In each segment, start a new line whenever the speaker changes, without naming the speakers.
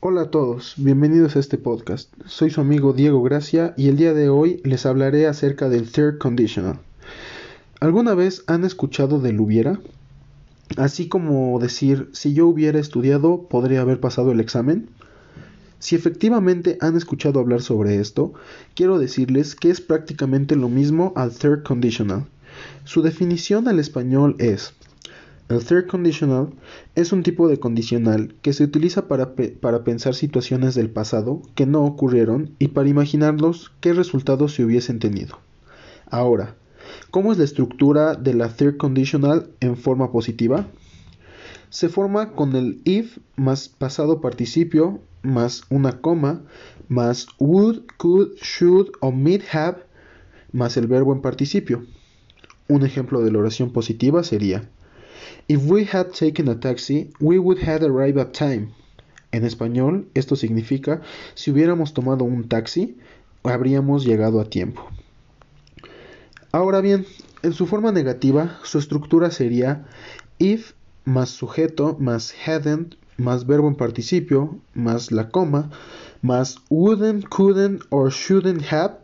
Hola a todos, bienvenidos a este podcast. Soy su amigo Diego Gracia y el día de hoy les hablaré acerca del third conditional. ¿Alguna vez han escuchado del hubiera? Así como decir, si yo hubiera estudiado, podría haber pasado el examen. Si efectivamente han escuchado hablar sobre esto, quiero decirles que es prácticamente lo mismo al third conditional. Su definición al español es el third conditional es un tipo de condicional que se utiliza para, para, pensar situaciones del pasado que no ocurrieron y para imaginarlos qué resultados se hubiesen tenido. Ahora, ¿cómo es la estructura de la third conditional en forma positiva? Se forma con el if más pasado participio más una coma más would, could, should o might have más el verbo en participio. Un ejemplo de la oración positiva sería If we had taken a taxi, we would have arrived at time. En español, esto significa si hubiéramos tomado un taxi, habríamos llegado a tiempo. Ahora bien, en su forma negativa, su estructura sería if más sujeto más hadn't más verbo en participio más la coma más wouldn't, couldn't or shouldn't have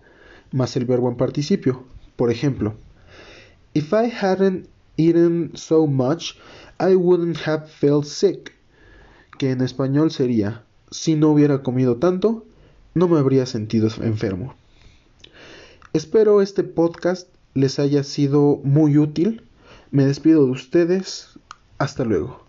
más el verbo en participio. Por ejemplo, if I hadn't eaten so much, I wouldn't have felt sick. Que en español sería, si no hubiera comido tanto, no me habría sentido enfermo. Espero este podcast les haya sido muy útil. Me despido de ustedes. Hasta luego.